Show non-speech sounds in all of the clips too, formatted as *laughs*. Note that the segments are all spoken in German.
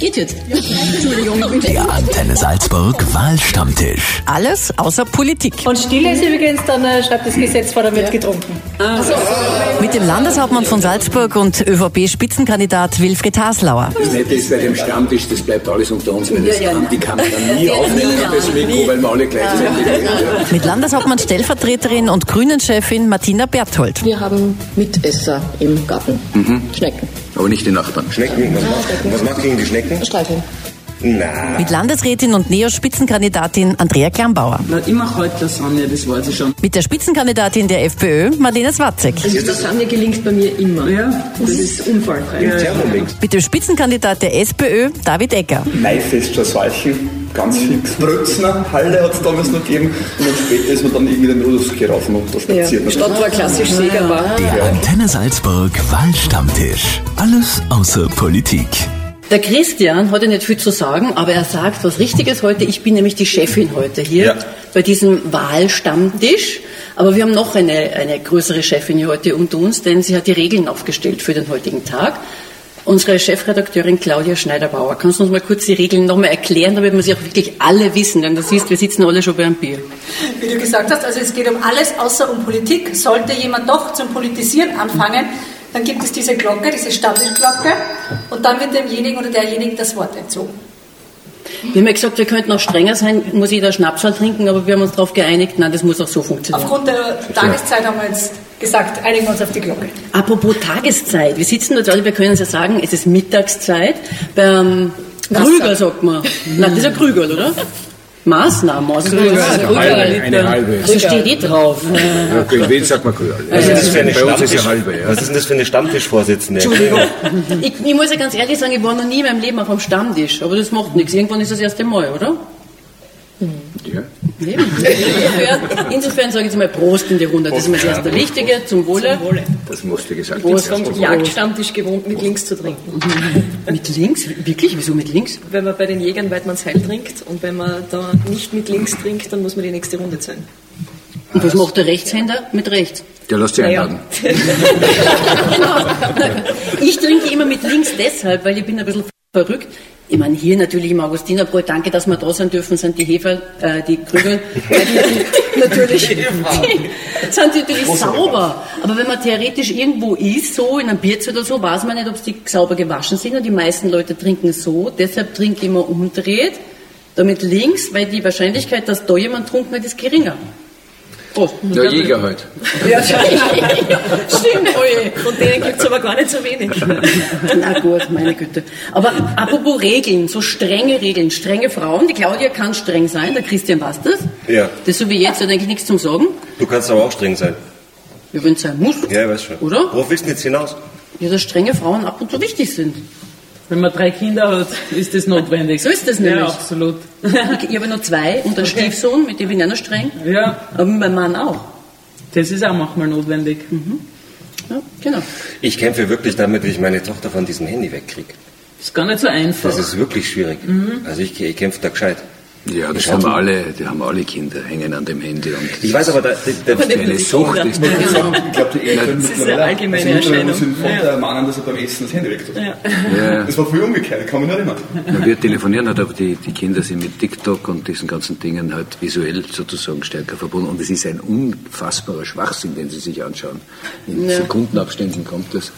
Geht jetzt. Entschuldigung, Der Antenne Salzburg Wahlstammtisch. Alles außer Politik. Und Stille ist übrigens, dann äh, schreibt das Gesetz vor, dann wird getrunken. Mit dem Landeshauptmann von Salzburg und ÖVP-Spitzenkandidat Wilfried Haslauer. Das Nette ist bei dem Stammtisch, das bleibt alles unter uns, weil das kann die Kamera nie aufnehmen, das Mikro, weil wir alle gleichzeitig. Ja. Mit Landeshauptmann Stellvertreterin und Grünen-Chefin Martina Berthold. Wir haben Mitesser im Garten. Schnecken. Aber nicht die Nachbarn. Schnecken, was macht, was macht gegen die Schnecken? Streicheln. Na, Mit Landesrätin und Neo-Spitzenkandidatin Andrea Klambauer. Na, ich mache heute Lasagne, das weiß ich schon. Mit der Spitzenkandidatin der FPÖ, Marlene Swatzek. Also Lasagne gelingt bei mir immer. Ja, Das ist unfallfrei. Thermomix. Mit dem Spitzenkandidat der SPÖ, David Egger. Maifest schon solchen, ganz fix. Brötzner, Halle hat es damals noch gegeben und dann später ist man dann irgendwie den Ruderski rauf und runter spaziert. Ja. Stadt war klassisch Segerbar. Der Antenne Salzburg Wahlstammtisch. Alles außer Politik. Der Christian hat ja nicht viel zu sagen, aber er sagt was Richtiges heute. Ich bin nämlich die Chefin heute hier Ja. bei diesem Wahlstammtisch. Aber wir haben noch eine, eine größere Chefin hier heute unter uns, denn sie hat die Regeln aufgestellt für den heutigen Tag. Unsere Chefredakteurin Claudia Schneider-Bauer. Kannst du uns mal kurz die Regeln nochmal erklären, damit wir sie auch wirklich alle wissen? Denn du siehst, wir sitzen alle schon bei einem Bier. Wie du gesagt hast, also es geht um alles außer um Politik. Sollte jemand doch zum Politisieren anfangen, dann gibt es diese Glocke, diese Stammtischglocke und dann wird demjenigen oder derjenigen das Wort entzogen. Wir haben ja gesagt, wir könnten auch strenger sein, muss jeder Schnapsal trinken, aber wir haben uns darauf geeinigt, nein, das muss auch so funktionieren. Aufgrund der Tageszeit haben wir jetzt gesagt, einigen wir uns auf die Glocke. Apropos Tageszeit, wir sitzen dort alle, wir können es ja sagen, es ist Mittagszeit. Beim Krüger sagt man. Nein, das ist ein Krüger, oder? Maßnahmen. Also Eine halbe, eine halbe. So steht eh drauf. Ja, in Wien sagt man Krüger. was ist das für eine Bei uns ist ja halbe. Ja. Was ist denn das für eine Stammtischvorsitzende? Ich, ich muss ja ganz ehrlich sagen, ich war noch nie in meinem Leben auf einem Stammtisch, aber das macht nichts. Irgendwann ist das erste Mal, oder? Ja. Insofern, insofern sage ich jetzt mal Prost in die Runde. Das ist mir das erste Wichtige, zum Wohle. Das musste gesagt Prost. werden. Vom Jagdstammtisch gewohnt, mit links zu trinken. Mit links? Wirklich? Wieso mit links? Wenn man bei den Jägern Weidmanns Heil trinkt und wenn man da nicht mit links trinkt, dann muss man die nächste Runde zählen. Und was macht der Rechtshänder mit rechts? Der lässt sich einladen. *laughs* Genau. *laughs* Ich trinke immer mit links deshalb, weil ich bin ein bisschen verrückt. Ich meine, hier natürlich im Augustinerbräu, danke, dass wir da sein dürfen, sind die Hefer, äh, die Krügel, *laughs* natürlich, die sind natürlich sauber. Aber wenn man theoretisch irgendwo ist, so in einem Bierzelt oder so, weiß man nicht, ob die sauber gewaschen sind und die meisten Leute trinken so. Deshalb trinke ich immer umdreht, damit links, weil die Wahrscheinlichkeit, dass da jemand trunken hat, ist geringer. Prost. Der Jäger halt. Ja, *laughs* stimmt, oje. Von denen gibt es aber gar nicht so wenig. Na gut, meine Güte. Aber apropos Regeln, so strenge Regeln, strenge Frauen. Die Claudia kann streng sein, der Christian weiß das. Ja. Das ist so wie jetzt, hat eigentlich nichts zum Sagen. Du kannst aber auch streng sein. Ja, wenn es sein muss. Ja, ich weiß schon. Oder? Worauf willst du jetzt hinaus? Ja, dass strenge Frauen ab und zu wichtig sind. Wenn man drei Kinder hat, ist das notwendig. So ist das nämlich. Ja, absolut. Ich, ich habe noch zwei und einen Stiefsohn, mit dem bin ich auch noch streng. Ja, Aber mit meinem Mann auch. das ist auch manchmal notwendig. Ja, genau. Ich kämpfe wirklich damit, wie ich meine Tochter von diesem Handy wegkriege. Ist gar nicht so einfach. Das ist wirklich schwierig. Also ich, ich kämpfe da gescheit. Ja, das haben alle, die haben alle Kinder, hängen an dem Handy. Und Ich weiß aber, da, da, da, eine Sucht ist Ich glaube, die Eltern Das ist mittlerweile eine allgemeine also Erscheinung. sind von der Mann, dass er beim Essen das Handy wegtut. Ja, Das war früher umgekehrt, kann mich nicht erinnern. na, wir telefonieren halt, aber die, die Kinder sind mit TikTok und diesen ganzen Dingen halt visuell sozusagen stärker verbunden. Und es ist ein unfassbarer Schwachsinn, den sie sich anschauen. In Sekundenabständen kommt das.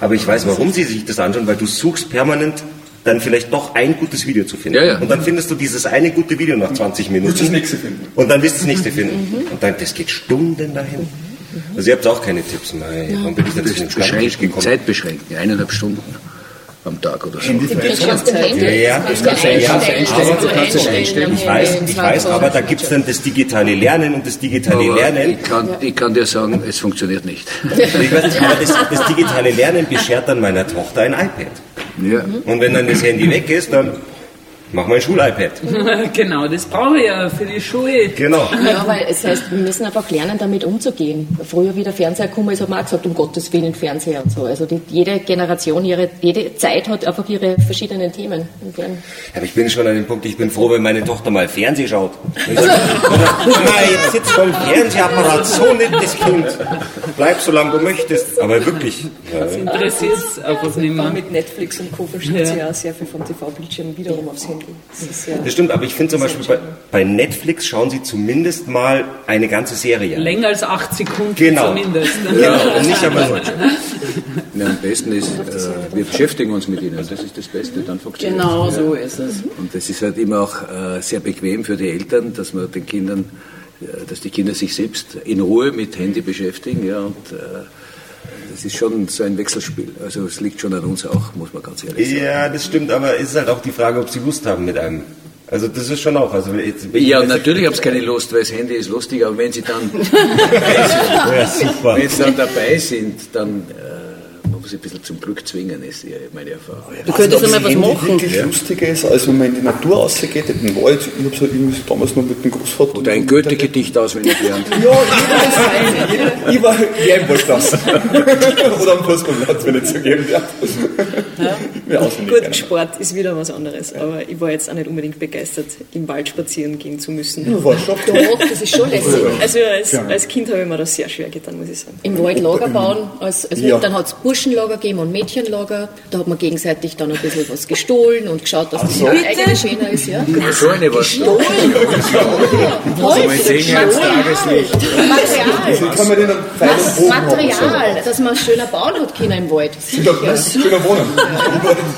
aber ich weiß, warum sie sich das anschauen, weil du suchst permanent dann vielleicht doch ein gutes Video zu finden. Ja, ja. Und dann findest du dieses eine gute Video nach 20 Minuten. Musst das nächste finden. Und dann wirst du das nächste finden. Und dann, das geht Stunden dahin. Also ihr habt auch keine Tipps mehr. Warum bin ich da Das zu beschränkt, gekommen? Zeit beschränkt, eineinhalb Stunden am Tag oder so. Ja, ja, Das kannst du ja, einstellen, du kannst es einstellen. ich weiß, ich weiß, aber da gibt es dann das digitale Lernen und das digitale Aber Lernen. ich, kann, ich kann dir sagen, es funktioniert nicht. Ich weiß nicht, aber das, das digitale Lernen beschert dann meiner Tochter ein iPad. Ja. Und wenn dann das Handy weg ist, dann Mach mal ein Schul-iPad. *laughs* genau, das brauche ich ja für die Schule. Genau. Ja, weil es heißt, wir müssen einfach lernen, damit umzugehen. Früher, wie der Fernseher gekommen ist, hat man auch gesagt, um Gottes Willen Fernseher und so. Also die, jede Generation, ihre, jede Zeit hat einfach ihre verschiedenen Themen. Aber ich bin schon an dem Punkt, ich bin froh, wenn meine Tochter mal Fernsehen schaut. Sag, Mama, jetzt sitzt dem Fernsehapparat, so nettes Kind. Bleib so lange du möchtest. Aber wirklich. *laughs* Ja. Interessiert es einfach nicht War mehr. mit Netflix und Co. verschiebt sie ja sehr viel vom TV-Bildschirm wiederum aufs Handy. Das ist ja Das stimmt, aber ich finde zum Beispiel bei, bei Netflix schauen sie zumindest mal eine ganze Serie. an. Länger als acht Sekunden Genau. zumindest. *laughs* Genau, und nicht aber nur. Ja, am besten ist, äh, wir beschäftigen uns mit ihnen. Das ist das Beste, dann funktioniert Genau es. so ist es. Und das ist halt immer auch äh, sehr bequem für die Eltern, dass man den Kindern, äh, dass die Kinder sich selbst in Ruhe mit Handy beschäftigen. Ja, und das ist schon so ein Wechselspiel. Also es liegt schon an uns auch, muss man ganz ehrlich sagen. Ja, das stimmt, aber es ist halt auch die Frage, ob sie Lust haben mit einem. Also das ist schon auch. Also jetzt, Ja, natürlich haben sie keine Lust, weil das Handy ist lustig, aber wenn sie dann, *laughs* Ja, super. wenn sie dann dabei sind, dann äh, muss ein bisschen zum Glück zwingen, ist meine Erfahrung. Du könntest einmal was Handy machen. wirklich lustiger ist, als wenn man in die Natur rausgeht, in den Wald. Ich habe so irgendwie damals noch mit dem Großvater. Oder ein Goethe-Gedicht auswendig lernen. Ja, jeder, ich war ja im Wald das. *laughs* Oder am Fußballplatz, wenn ich zugeben darf. Ja, auswendig Gut. Sport ist wieder was anderes, aber ich war jetzt auch nicht unbedingt begeistert, im Wald spazieren gehen zu müssen. Ja, war schon Doch, das ist schon lässig. Also als, als Kind habe ich mir das sehr schwer getan, muss ich sagen. Im Wald Lager bauen. Als, also Ja. Dann hat es Burschenlager gegeben und Mädchenlager. Da hat man gegenseitig dann ein bisschen was gestohlen und geschaut, dass das so. eigene schöner ist. Ja. So eine was. Tageslicht. Material. Material, dass man schöner bauen hat können im Wald. Ja, schöner Wohnen.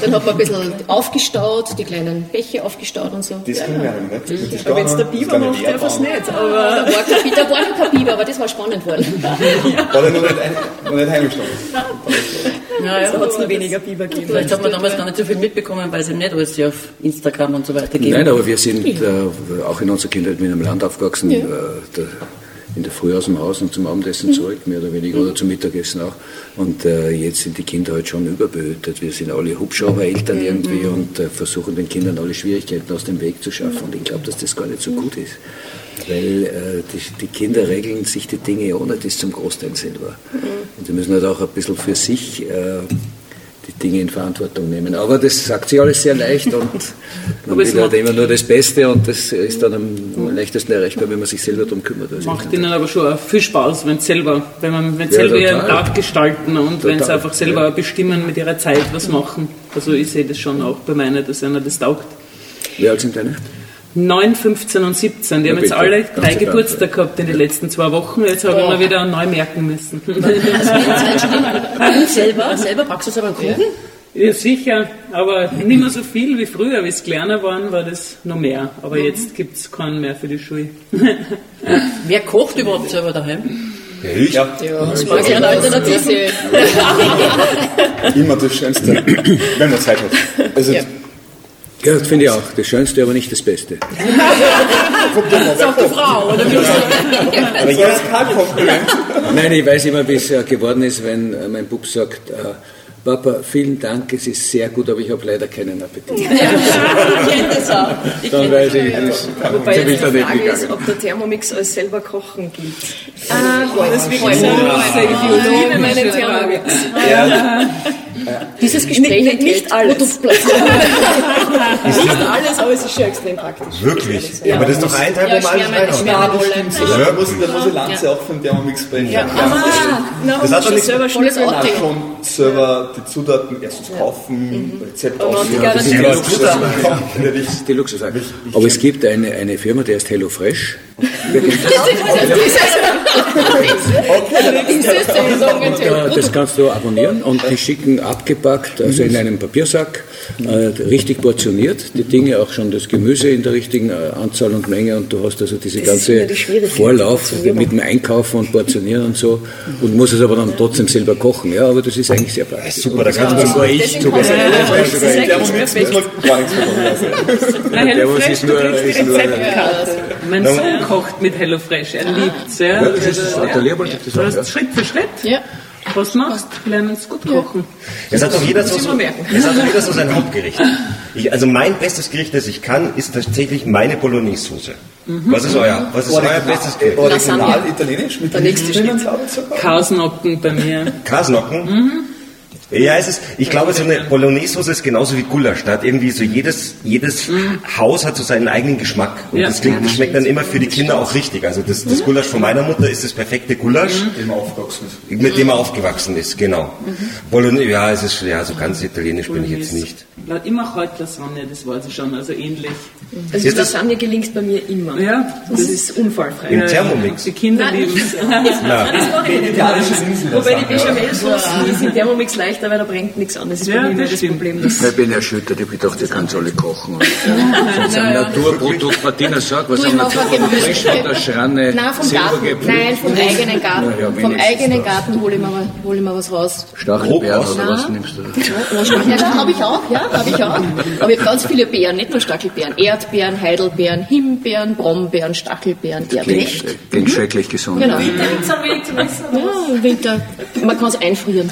Dann hat man ein bisschen aufgestaut, die kleinen Bäche aufgestaut und so. Das Ja, kann ja. ja nicht. Das Aber wenn es der Biber macht, darf es nicht. Da Aber war, kein, da war noch kein Biber, aber das war spannend worden. War der noch nicht, noch nicht heimgestanden? *laughs* Ja, ja, da hat es noch weniger Biber gegeben. Vielleicht hat man damals gar nicht so viel mitbekommen, weil es eben nicht alles ja auf Instagram und so weiter gibt. Nein, aber wir sind äh, auch in unserer Kindheit mit einem Land aufgewachsen, äh, der, in der Früh aus dem Haus und zum Abendessen zurück, mehr oder weniger, oder zum Mittagessen auch. Und äh, jetzt sind die Kinder halt schon überbehütet. Wir sind alle Hubschraubereltern irgendwie und äh, versuchen den Kindern alle Schwierigkeiten aus dem Weg zu schaffen. Und ich glaube, dass das gar nicht so gut ist. Weil äh, die, die Kinder regeln sich die Dinge ohne das zum Großteil selber. Und sie müssen halt auch ein bisschen für sich äh, die Dinge in Verantwortung nehmen. Aber das sagt sich alles sehr leicht und *laughs* man will halt immer nur das Beste und das ist dann am, am leichtesten erreichbar, wenn man sich selber darum kümmert. Also Macht ihnen aber schon viel Spaß, wenn sie selber, wenn man, wenn Ja, selber ihren total. Tag gestalten und wenn sie einfach selber ja. bestimmen mit ihrer Zeit was machen. Also ich sehe das schon auch bei meinen, dass einer das taugt. Wie alt sind deine? 9, 15 und 17. Die Ja, haben jetzt bitte. alle drei egal, Geburtstag gehabt in den letzten zwei Wochen. Jetzt habe ich mir wieder neu merken müssen. *laughs* Und selber, selber packst du selber einen Kuchen? Ja, sicher, aber nicht mehr so viel wie früher. Wie es kleiner waren, war das noch mehr. Aber jetzt gibt es keinen mehr für die Schule. *laughs* Wer kocht überhaupt selber daheim? Ich? Ja, Das mag ich eine Alternative. immer das Schönste, *laughs* wenn man Zeit hat. Also, Ja. Ja, das finde ich auch. Das Schönste, aber nicht das Beste. Sagt die Frau, oder wie aber jetzt ist kein Kompliment. Nein, ich weiß immer, wie es äh, geworden ist, wenn äh, mein Bub sagt, äh, Papa, vielen Dank, es ist sehr gut, aber ich habe leider keinen Appetit. Ich kenne das auch. Ich Dann weiß ich, das Wobei jetzt die daneben Frage ist, ob der Thermomix als selber kochen gilt. Ah, Das ist. Heute. Ich liebe meinen Thermomix. Dieses Gespräch Nicht- nicht alles. Produktplatzierung. Nicht alles, aber es ist schon extrem praktisch. Wirklich? Ja, aber das ist doch ein Teil, wo man alles reinhaut. Da muss, ich Lanze auch von Thermomix brechen. Ja. Na, Das hat doch nichts- selber. Outing. Schon selber die Zutaten erstens kaufen, Rezept die die Luxussachen kommen. Das ist die Luxussache. Aber es gibt eine, eine Firma, die heißt HelloFresh. Das kannst du abonnieren und die schicken abgepackt, also in einem Papiersack, äh, richtig portioniert, die Dinge, auch schon das Gemüse in der richtigen äh, Anzahl und Menge und du hast also diese ganze Vorlauf mit dem Einkaufen und Portionieren und so und musst es aber dann trotzdem selber kochen. Ja, aber das ist eigentlich sehr praktisch. Super, da kann sogar ich sogar Thermomix muss man ist nur- kriegst kocht mit HelloFresh, er liebt es. Ja. das ist Also, der Leopold gibt das Du auch, hast ja. Schritt für Schritt. Ja. Was machst? Lernen es gut kochen. Es hat doch jeder so, Muss ich so, mal merken. es hat doch jeder so sein Hauptgericht. Ich, also mein bestes Gericht, das ich kann, ist tatsächlich meine Bolognese-Soße. Was ist euer, was ist euer bestes Gericht? Original italienisch mit Der nächste drinnen, Schritt. glaube ich sogar. Kasnocken bei mir. Kasnocken? Ja, es ist, ich glaube, so eine Bolognese-Soße ist genauso wie Gulasch. Da hat irgendwie so jedes, jedes Haus hat so seinen eigenen Geschmack. Und Ja. das, klingt, das schmeckt dann immer für die Kinder auch richtig. Also das, das Gulasch von meiner Mutter ist das perfekte Gulasch, Dem man aufgewachsen ist. mit dem er aufgewachsen ist, genau. Bolognese, ja, es ist, ja, so ganz italienisch bin ich jetzt nicht. Laut immer heute Lasagne, das weiß ich schon, also ähnlich. Also Ist das- Lasagne gelingt bei mir immer. Ja, Das ist unfallfrei. Im Thermomix. Die Kinder lieben es. *laughs* Das. Wobei die Bechamelsauce, die ist im Thermomix leichter, weil da brennt nichts an. Das ist bei Ja, mir immer das das. Problem. Das Ich bin erschüttert, ich habe gedacht, ihr könnt alle kochen. *laughs* Und, Sonst ein Naturprodukt, Martina sagt, was mache Naturprodukt frisch oder Schranne, Nein, vom Garten. gepflückt. Nein, vom eigenen Garten. Na ja, vom eigenen. Garten hole ich, mir, mal- hole ich mir was raus. Stachelbeeren oder was nimmst du da? Ja, habe ich auch, ja, habe ich auch. Aber ich habe ganz viele Beeren, nicht nur Stachelbeeren. Erdbeeren, Heidelbeeren, Himbeeren, Brombeeren, Stachelbeeren, Erdbeeren. Klingt, klingt schrecklich gesund. Genau. Winter. Ja, im Winter. Man kann es einfrieren.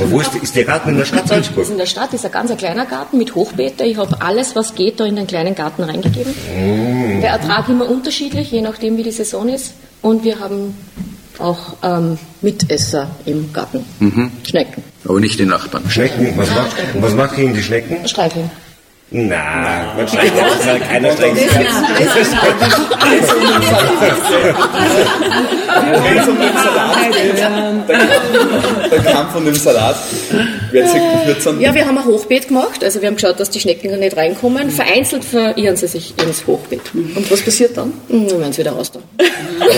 aber wo ist, ist der Garten in der Stadt Das Salzburg? ist in der Stadt ist ein ganz ein kleiner Garten mit Hochbeete. Ich habe alles, was geht, da in den kleinen Garten reingegeben. Der Ertrag immer unterschiedlich, je nachdem, wie die Saison ist. Und wir haben auch ähm, Mitesser im Garten. Schnecken. Aber nicht die Nachbarn. Schnecken, was macht, und was macht gegen die Schnecken? Streicheln. Na, man streicht das mal, keiner streicht das. Wenn es um den Salat geht, *laughs* der, der Kampf von dem Salat, wer wird dann Ja, wir haben ein Hochbeet gemacht. Also wir haben geschaut, dass die Schnecken nicht reinkommen. Vereinzelt verirren sie sich ins Hochbeet. Und was passiert dann? Dann werden sie wieder raus da.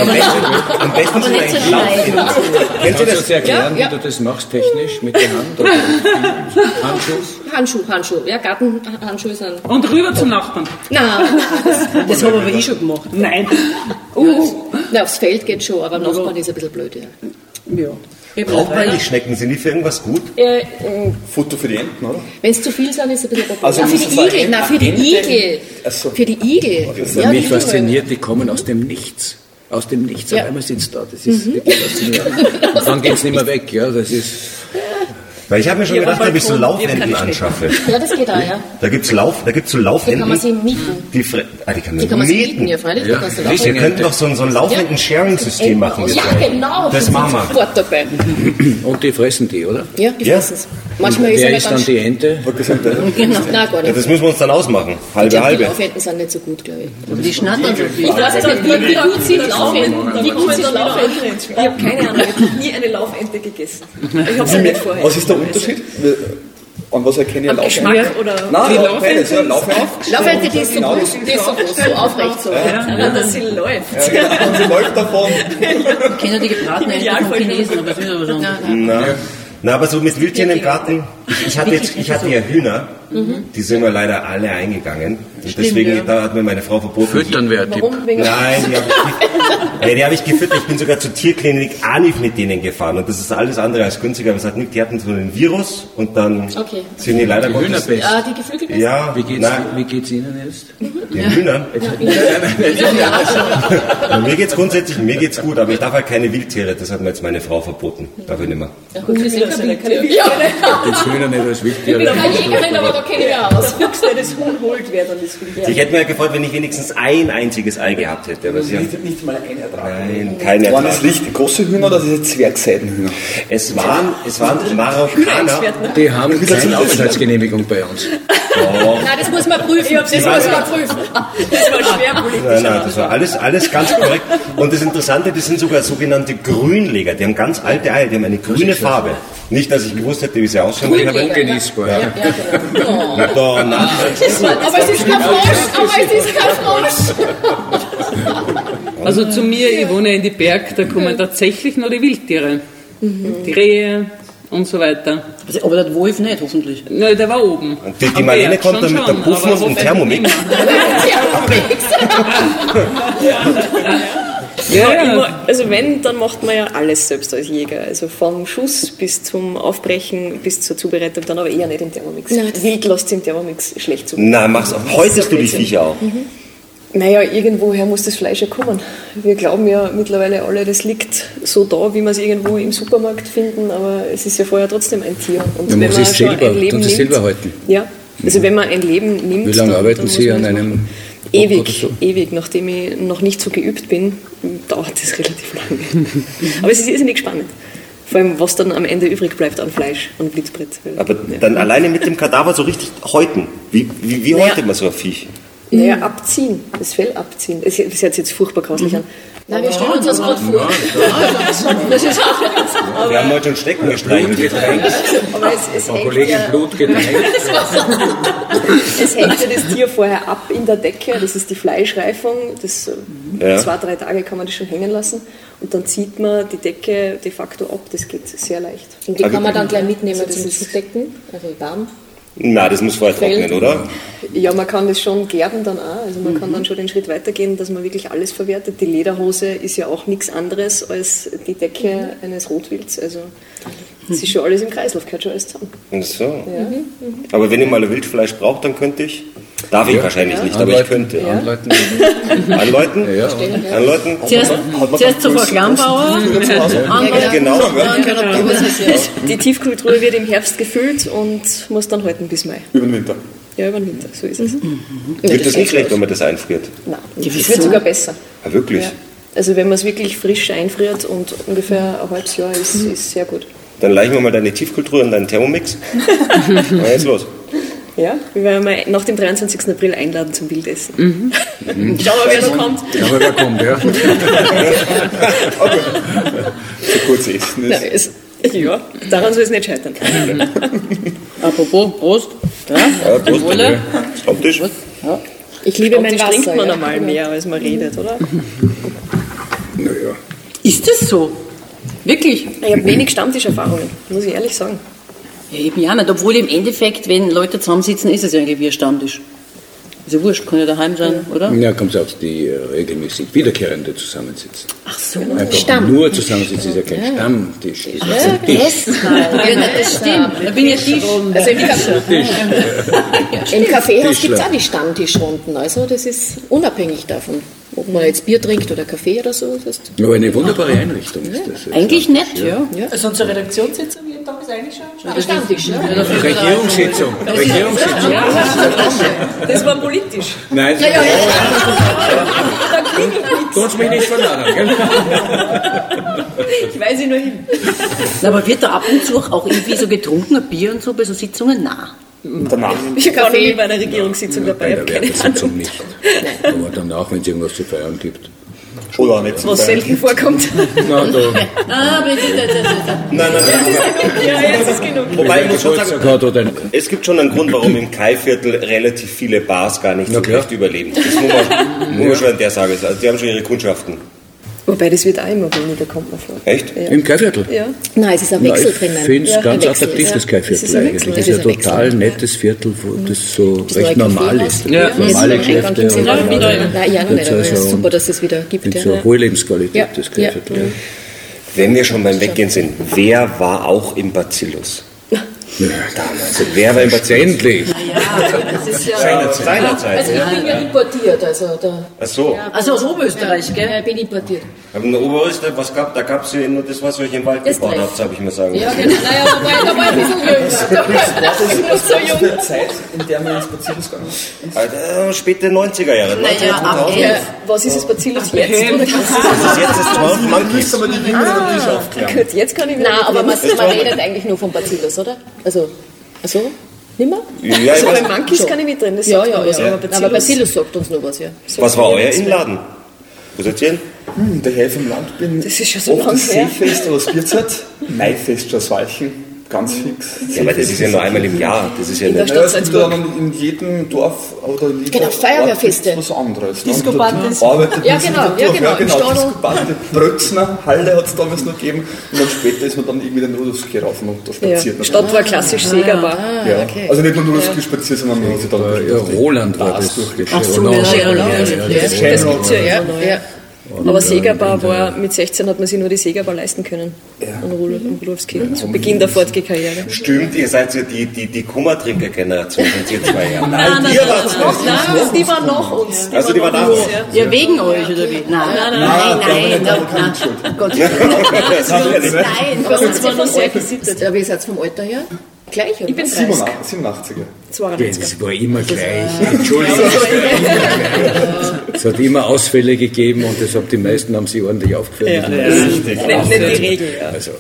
Am besten, am besten sind nicht so eigentlich Laufenden. Kannst du das? erklären, Ja, ja. wie du das machst, technisch, mit der Hand oder Handschuh? Handschuh, Handschuh. Ja, Gartenhandschuhe sind... Und rüber zum Nachbarn. Nein, nein. Das habe aber ich schon gemacht. Nein. Uh, na, aufs Feld geht schon, aber Nachbarn ist ein bisschen blöd, ja. Ja. Braucht man eigentlich Schnecken? Sind die für irgendwas gut? Äh, Futter für die Enten, oder? Wenn es zu viel sind, ist es ein bisschen Problem. Also ah, für die Igel, nein, für die Igel. So. Für die Igel. Was Ja, mich die fasziniert, die kommen aus dem Nichts. Aus dem Nichts. Ja. Auf einmal sitzt da. Das ist wirklich faszinierend. *laughs* Und dann geht es nicht mehr weg. Ja, das ist, Weil ich habe mir schon Ja, gedacht, ob ich so Laufenden anschaffe. Ja, das geht auch, ja. Da gibt's Lauf, da gibt's so Die kann man Laufenden. sie mieten. Die, fre- ah, die kann man, Die kann man sie mieten, mieten. ja, freilich. Ja, die kannst. Wir könnten doch so ein, so ein laufenden Sharing-System machen. Ja, genau. Das machen wir. sofort dabei. *clears throat* und die fressen die, oder? Ja, die Ja. fressen es. Manchmal ist ist dann die Ente? *laughs* Genau, nein, gar Ja, nicht. das müssen wir uns dann ausmachen. Ich Halbe, die halbe. Laufenten sind nicht so gut, glaube ich. Aber die schnattern so viel. Ich weiß nicht, wie, gut sind Laufenten. Wie gut sind Laufenten? Ich habe keine Ahnung, ich habe nie eine Laufente gegessen. Ich habe sie nicht vorher. Was ist der Unterschied? An was erkenne ich eine Geschmack oder Nein, nein, beides, ja, Laufente. Laufente, die ist so Genau, die ist so groß, so aufrecht. So. Ja, dass sie läuft. Ja, genau, und sie läuft davon. *laughs* Ich kenne die gebratene Ente vom Chinesen, aber das ist aber schon. Na, na, aber so mit Wildtieren im Garten. Ich, ich hatte jetzt, ich hatte ja Hühner. Die sind mir leider alle eingegangen. Und deswegen, da hat mir meine Frau verboten. Füttern wäre Tipp. Nein, die habe ich, *laughs* die hab ich gefüttert. Ich bin sogar zur Tierklinik Anif mit denen gefahren. Und das ist alles andere als günstiger. Aber es hat nicht, die hatten so einen Virus und dann Okay. sind die leider Gottes- Hühnerpest. Ah, die Geflügelten? Ja, Wie geht's, nein, wie geht's Ihnen jetzt? den Hühnern. *laughs* Ja, mir geht's grundsätzlich, mir geht's gut, aber ich darf halt keine Wildtiere. Das hat mir jetzt meine Frau verboten. Darf ich nicht mehr. Ja, gut, wir sind Das ist eine keine Wildtiere. Ja, Hühner nicht als Wildtier. keine Jägerin, aber da kenne ich mich aus. Fuchs, der das Huhn holt, wer dann das Wild. Ich hätte mir gefreut, wenn ich wenigstens ein einziges Ei gehabt hätte. Aber sie haben, Nicht, nicht mal ein Ertrag. nein, keine Waren das Ertrag. richtig große Hühner oder diese Zwergseidenhühner? Es waren, es waren Marokkaner. Die haben keine Aufenthaltsgenehmigung bei uns. Nein, das muss man prüfen. Das muss man prüfen. Das war schwer politisch. Nein, nein, das war alles, alles ganz korrekt. Und das Interessante, das sind sogar sogenannte Grünleger. Die haben ganz alte Eier, die haben eine grüne Farbe. Nicht, dass ich gewusst hätte, wie sie ausschauen. aber ich habe- Ungenießbar. Ja, genau. Na, da, na. Aber es ist kein Frosch, aber es ist kein Frosch. *laughs* Also zu mir, ich wohne in die Berg, da kommen tatsächlich nur die Wildtiere. Die Rehe und so weiter. Also, aber der Wolf nicht, hoffentlich. Na, der war oben. Und die, die Marlene kommt dann mit der Puffen aber und dem Thermomix. nicht *laughs* Ja, *laughs* Ja, ja. immer, also wenn, dann macht man ja alles selbst als Jäger. Also vom Schuss bis zum Aufbrechen, bis zur Zubereitung, dann aber eher nicht im Thermomix. Nein, Wild lässt sich im Thermomix schlecht zu. Na, mach's auch. Häutest du die Viecher auch? Naja, irgendwoher muss das Fleisch ja kommen. Wir glauben ja mittlerweile alle, das liegt so da, wie wir es irgendwo im Supermarkt finden, aber es ist ja vorher trotzdem ein Tier. Und Ja, man muss es selber- tun Sie selber halten. Ja, also wenn man ein Leben nimmt. Wie lange arbeiten Sie man an einem Ewig, ewig. Nachdem ich noch nicht so geübt bin, dauert das relativ lange. *laughs* aber es ist irrsinnig spannend. Vor allem, was dann am Ende übrig bleibt an Fleisch und Blitzbrett. Aber dann alleine mit dem Kadaver so richtig häuten. Wie, wie, wie Naja. häutet man so ein Viech? Naja, abziehen, das Fell abziehen. Das das hört sich jetzt furchtbar grauslich an. Nein, wir stellen uns das gerade vor. Wir haben heute schon Stecken gestreichelt. Aber es, es, Frau hängt Kollegin ja, Blut getränkt. *laughs* es hängt ja das Tier vorher ab in der Decke. Das ist die Fleischreifung. Das, äh, Ja. Zwei, drei Tage kann man das schon hängen lassen. Und dann zieht man die Decke de facto ab. Das geht sehr leicht. Und die Aber kann man dann gleich mitnehmen Also das zum ist- Zudecken, also warm. Na, das muss vorher trocknen, oder? Ja, man kann das schon gerben dann auch. Also man kann dann schon den Schritt weitergehen, dass man wirklich alles verwertet. Die Lederhose ist ja auch nichts anderes als die Decke eines Rotwilds. Also *laughs* es ist schon alles im Kreislauf, gehört schon alles zusammen. Ach so. Ja. Aber wenn ich mal ein Wildfleisch brauche, dann könnte ich. Darf ich wahrscheinlich nicht, aber ich könnte. Anleiten. *laughs* Anläuten? Ja. Anläuten? Zuerst, zuerst zur Frau Klammbauer. Genau. *laughs* Die Tiefkühltruhe wird im Herbst gefüllt und muss dann halten bis Mai. Über den Winter. Ja, über den Winter, so ist es. Wird das nicht schlecht, wenn man das einfriert? Nein, es wird sogar besser. Ah, wirklich? Ja. Also wenn man es wirklich frisch einfriert und ungefähr ein halbes Jahr ist, ist sehr gut. Dann leichen wir mal deine Tiefkultur und deinen Thermomix. *laughs* Na, jetzt los. Ja, wir werden mal nach dem 23. April einladen zum Wildessen. Schauen *laughs* wir, wer noch kommt. Ja, aber wer kommt, ja. *laughs* So kurz essen Na, ist. es, ja, daran soll es nicht scheitern. Apropos, Prost. Ja, Ja, Prost. Wohle. Stammtisch. Ich liebe mein Wasser. trinkt man ja. einmal mehr, als man redet, oder? Naja. Ist das so? Wirklich? Ich habe wenig Stammtischerfahrungen, muss ich ehrlich sagen. Ja, eben ja nicht. Obwohl im Endeffekt, wenn Leute zusammensitzen, ist es ja eigentlich wie ein Stammtisch. Ist ja wurscht, kann ja daheim sein, oder? Ja, kommt es auf die äh, regelmäßig Wiederkehrende zusammensitzen. Ach so. Einfach Stamm. nur zusammensitzen ist ja kein Stammtisch. Das ist Ja, ein Tisch. Ja, das stimmt. Da bin ich Tisch. Also im, *laughs* Im Kaffeehaus gibt es auch die Stammtischrunden. Also das ist unabhängig davon, ob man jetzt Bier trinkt oder Kaffee oder so. Das ist Aber eine wunderbare Einrichtung ist das. Eigentlich nett, ja. Also unsere Redaktionssitzung jeden Tag ist eigentlich schon der Stammtisch. Ja. Regierungssitzung. Regierungssitzung. Das war politisch. Nein, tun Sie mich nicht verladen. Ich weise nur hin. Na, Aber wird da ab und zu auch irgendwie so getrunken, Bier und so bei so Sitzungen? Nein. Danach. *laughs* Ich war noch nie bei einer Regierungssitzung Bei dabei, der keine Wertesitzung Ahnung, nicht. Aber danach, wenn es irgendwas zu feiern gibt. Oder auch nicht zum was selten vorkommt. *laughs* Na, da *laughs* Ah, bitte, bitte, bitte. Nein, nein, nein. Ja, jetzt ist genug. Wobei ich muss schon sagen, es gibt schon einen Grund, warum im Kai-Viertel relativ viele Bars gar nicht so recht überleben. Das muss man, muss man schon an der Sage sagen. Also die haben schon ihre Kundschaften. Wobei, das wird auch immer weniger, kommt mir vor. Echt? Ja. im Kaiviertel. Ja. Nein, es ist ein Wechsel ich drinnen. finde es Ja, ganz Wechsel, attraktiv, ja. das Es Kaiviertel ist ein eigentlich. Ist Es ein ist ein total Wechsel. nettes Viertel, wo das so Das recht normal ist. Ja. Normale Geschäfte. Jetzt sind und- wieder. Nein, ja, noch nicht. Aber ist es ist also- super, dass es wieder gibt. mit Ja. so hohe Lebensqualität, Ja. das Ja. Kaiviertel. Ja. Wenn wir schon beim Weggehen sind, wer war auch im Bacillus? Damals. Wer war im Bacillus? Endlich! Das ist ja, Seinerzeit. Seinerzeit. also ich bin ja importiert. Also, da, Ach so. Also aus Oberösterreich, gell? ja, ich bin importiert. Aber in der Oberösterreich, was gab, da gab es ja nur das, was ihr euch im Wald Das gebaut habt, habe ich mir sagen Ja, genau. Naja, da war ich ein bisschen jünger. Da war ich noch so jung. Die Zeit, in der man ins Bacillus gegangen ist. Alter, späte 90er Jahre, 1900. Ja, was ist das Bacillus jetzt? Das ist jetzt das 12 Monkeys. Gut, jetzt kann ich wieder Nein, aber man, redet eigentlich nur vom Bacillus, oder? Also, also, nimmer? Ja, ich Also bei Monkeys Schon. kann ich mitreden, das Ja, ja, was, ja. aber Aber Bacillus, sagt uns noch was, ja. was war euer Inladen? Was erzählen? Hm, Der Herr vom Land bin Das ist schon so oft das. Seefest oder das Bierzeit. Maifest schon Walchen. Ganz fix. Ja, aber das ist ja nur einmal im Jahr. Das ist ja In der nicht. Naja, Stadt es gibt ja dann in jedem Dorf oder in jedem Genau, Ort Feuerwehrfeste. was anderes. ne? Disco-Partys. Arbeitet Ja, genau, ja, genau, Ja, genau. Stadel. Disco-Party, Brötzner, Halle hat es damals noch gegeben. Und dann später ist man dann irgendwie den Nudelski rauf und da spaziert. Ja, Stadt war klassisch Segerbar. ja. okay. Also nicht nur Nudelski spaziert, sondern man hat sich dann Ja, Roland war das. Ach so, Roland. ja, ja, ja, ja, ja. das- Das gibt's ja, ja. Ja. Und, Aber äh, Segerbar war, mit 16 hat man sich nur die Segerbar leisten können. An Rudolf, am Rudolfskirchen, zu Beginn der Fortgekarriere. Stimmt, ihr seid so die, die, die Kummertrinker-Generation, sind ihr zwei ja. Nein, nein, ihr nein, wart's nein. Nein, die waren nach uns. Also die waren nach uns, ja. Ja, wegen euch, oder wie? Nein, nein, nein, nein, nein, nein, Gott sei Dank. Nein, Bei uns waren noch sehr gesittet. Aber ihr seid vom Alter her gleich, oder? Ich bin 30. 87er. 92. Das war immer gleich. Entschuldigung. Es hat immer Ausfälle gegeben und das haben die meisten haben sich ordentlich aufgeführt. Ja, Nicht, nicht die Regel, ja. Also,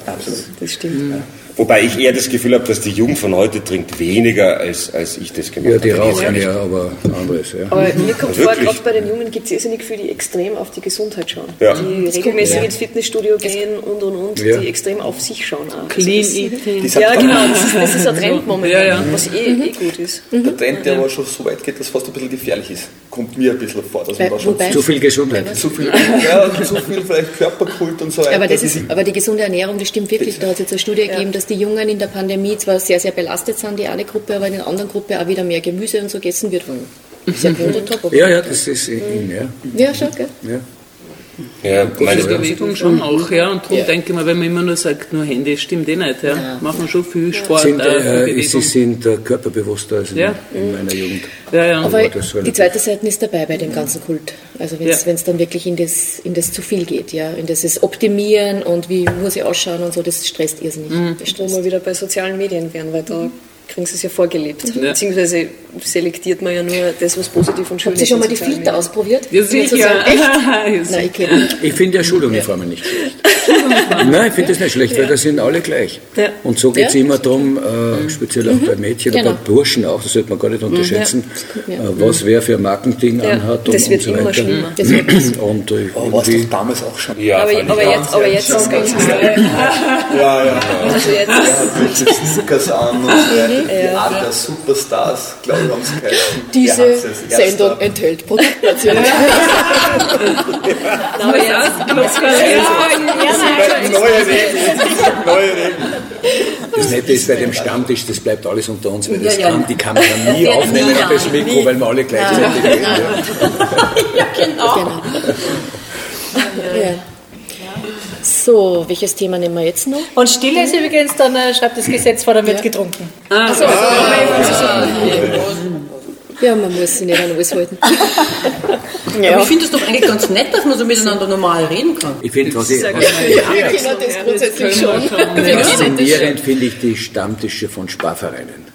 Das stimmt. Wobei ich eher das Gefühl habe, dass die Jugend von heute trinkt weniger, als, als ich das gemacht ja, habe. die Wenn ich rauchen ja, aber anderes. Ja. Aber mir kommt vor, gerade bei den Jungen gibt es irrsinnig viele, die extrem auf die Gesundheit schauen. Ja. Die regelmäßig ins Fitnessstudio gehen und und und, Ja. die extrem auf sich schauen. Auch. Clean Also das- eating. Ja, genau, das ist, das ist ein Trend momentan, Ja, ja. was eh, eh gut ist. Der Trend, der aber schon so weit geht, dass fast ein bisschen gefährlich ist. Kommt mir ein bisschen vor, dass man da schon wobei- Zu viel Gesundheit. zu viel, ja, zu viel vielleicht Körperkult und so weiter. Aber, das die ist, aber die gesunde Ernährung, das stimmt wirklich. Da hat es jetzt eine Studie gegeben, dass die Jungen in der Pandemie zwar sehr, sehr belastet sind, die eine Gruppe, aber in der anderen Gruppe auch wieder mehr Gemüse und so gegessen wird. Von sehr guter Top. aber- Ja, ja, das ist in, ja. Ja, schon, gell? ja. Ja, meine, Bewegung schon auch, ja. Und darum Ja. denke ich mir, wenn man immer nur sagt, nur Handy, stimmt eh nicht, ja. Machen schon viel Sport, Sind, äh, äh, sie sind äh, körperbewusster als in, Ja. in meiner Jugend. Ja, ja. Aber die zweite Seite ist dabei bei dem ganzen Kult. Also wenn es Ja. dann wirklich in das, in das zu viel geht, ja, in das Optimieren und wie muss ich ausschauen und so, das stresst irrsinnig. Mhm. Das Wo stresst. wir wieder bei sozialen Medien wären, weil da kriegen sie es ja vorgelebt. Ja. Beziehungsweise selektiert man ja nur das, was positiv und schön Habt ist. ihr schon mal die Filter ausprobiert? Ja, Sozusagen- sicher. Echt? *laughs* Ja, Nein, ich. Ich finde ja Schuluniformen nicht schlecht. Nein, ich finde das nicht schlecht, weil da sind alle gleich. Ja. Und so geht es Ja. immer darum, äh, speziell auch bei Mädchen Genau. oder bei Burschen auch, das sollte man gar nicht unterschätzen, Ja. äh, was wer für ein Markending Ja, anhat und, das wird und so immer weiter. schlimmer. Das wird *clears throat* Und äh, Aber war doch damals auch schon. ja, Aber, aber, ich jetzt, aber jetzt ist es ganz neu. *laughs* Ja, ja. Also jetzt, Er hat wirklich Sneakers an und. *laughs* Die Adidas Superstars, glaube Diese. Sendung enthält Produktplatzierung. Neue Regeln, das Nette ist bei dem Stammtisch, das bleibt alles unter uns, weil das Ja, ja. kann die Kamera nie wird aufnehmen nie auf das Mikro, weil wir alle gleichzeitig reden. *laughs* Ja. Genau. Ja. So, welches Thema nehmen wir jetzt noch? Und Stille ist übrigens, dann äh, schreibt das Gesetz vor, dann wird getrunken. Also, Ja, man muss sich nicht an alles halten. *laughs* Aber ich finde es doch eigentlich ganz nett, dass man so miteinander normal reden kann. Ich finde, was ich, was Ja, das grundsätzlich schon. faszinierend finde ich die Stammtische von Sparvereinen.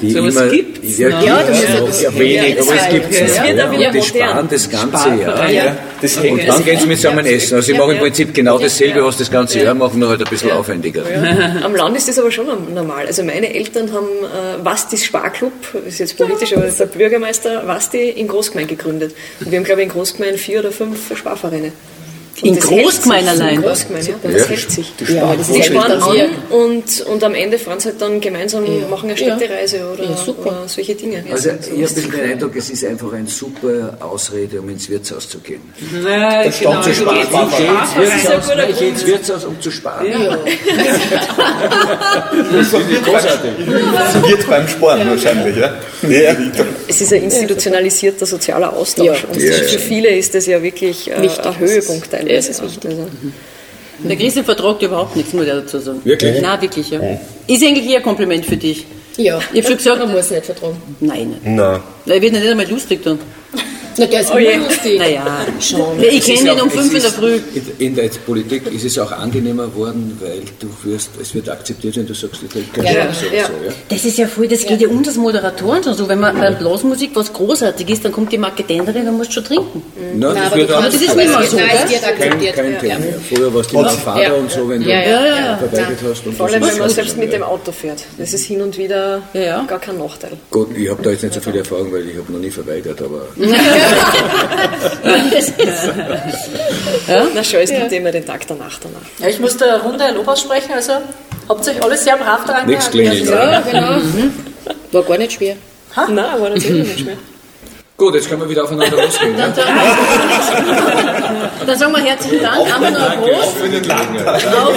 Die So was gibt's ja, ja, das ist ja, das- ja, wenig, aber es das gibt es Ja, die sparen das ganze Jahr. Ja, das Und dann gehen sie zusammen essen. Also sie machen im Prinzip genau dasselbe, was das ganze Jahr machen, nur halt ein bisschen aufwendiger. Am Land ist das aber schon normal. Also meine Eltern haben äh, Wastis Sparclub, ist jetzt politisch, aber der Bürgermeister Wasti in Großgemein gegründet. Und wir haben, glaube ich, in Großgemein vier oder fünf Sparvereine. In das Großgemein allein? In Großgemein, ja. Das hält sich. Ja, das Die ist sparen ja an und, und am Ende fahren sie halt dann gemeinsam, machen eine Städtereise oder, Ja, super. oder solche Dinge. Also ich habe den Eindruck, es ist einfach eine super Ausrede, um ins Wirtshaus zu gehen. Ja, genau. zu sparen. Ich gehe ins Wirtshaus, nein, ich gehe ins Wirtshaus, um zu sparen. Das wird großartig. Sie wird beim Sparen wahrscheinlich, ja? Ja. Es ist ein institutionalisierter sozialer Austausch. Ja. Und Ja, für ja. viele ist das ja wirklich äh, ein Höhepunkt Ja, das ist wichtig. Also, Der Christian vertragt überhaupt nichts, muss ich dazu sagen. Wirklich? Nein, wirklich, ja. Ist eigentlich eher ein Kompliment für dich. Ja, Ich hab schon gesagt- man muss nicht vertragen. Nein, nicht. Na, Er wird nicht einmal lustig dann. Na, der ist Oh immer lustig. Naja, Schon. Ja, ich kenne ihn um es 5 in der Früh. In der Politik ist es auch angenehmer worden, weil du wirst, es wird akzeptiert, wenn du sagst, ich trinke keine Ja, oder ja. so. Ja? Das ist ja voll, das geht ja uns als Moderatoren schon so. Wenn man bei Blasmusik was großartig ist, dann kommt die Marketenderin, dann musst du schon trinken. Nein, Nein, das aber wird du auch kannst, das ist aber nicht mehr so, nein, es wird kein, akzeptiert. kein Thema mehr. Früher warst du dem Fahrer Ja. und so, wenn du Ja, ja, ja. verbreitet hast. Und vor allem, wenn man so. selbst mit dem Auto fährt. Das ist hin und wieder Ja, ja. gar kein Nachteil. Gut, ich habe da jetzt nicht so viel Erfahrung, weil ich habe noch nie verweigert, aber *laughs* Ist, Na schon, es gibt immer den Tag danach danach. Ja, ich muss der Runde ein Lob aussprechen, also habt ihr euch alle sehr brav daran nichts klingeln. Ja, genau. War gar nicht schwer. Nein, war natürlich nicht mehr. Gut, jetzt können wir wieder aufeinander losgehen. Ne? *laughs* dann sagen wir herzlichen Dank, einmal noch ein Prost auf,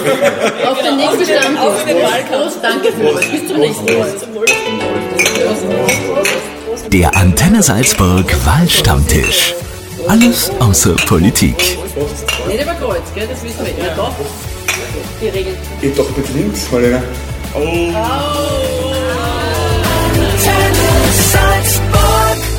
auf den nächsten Stammtisch. Prost, danke für euch. Bis zum nächsten Mal. Der Antenne Salzburg Wahlstammtisch. Alles außer Politik. Nicht über Kreuz, gell? Das wissen wir. Ja, doch. Die Regeln. Geht doch bitte links, Marlena. Oh. oh. Antenne Salzburg.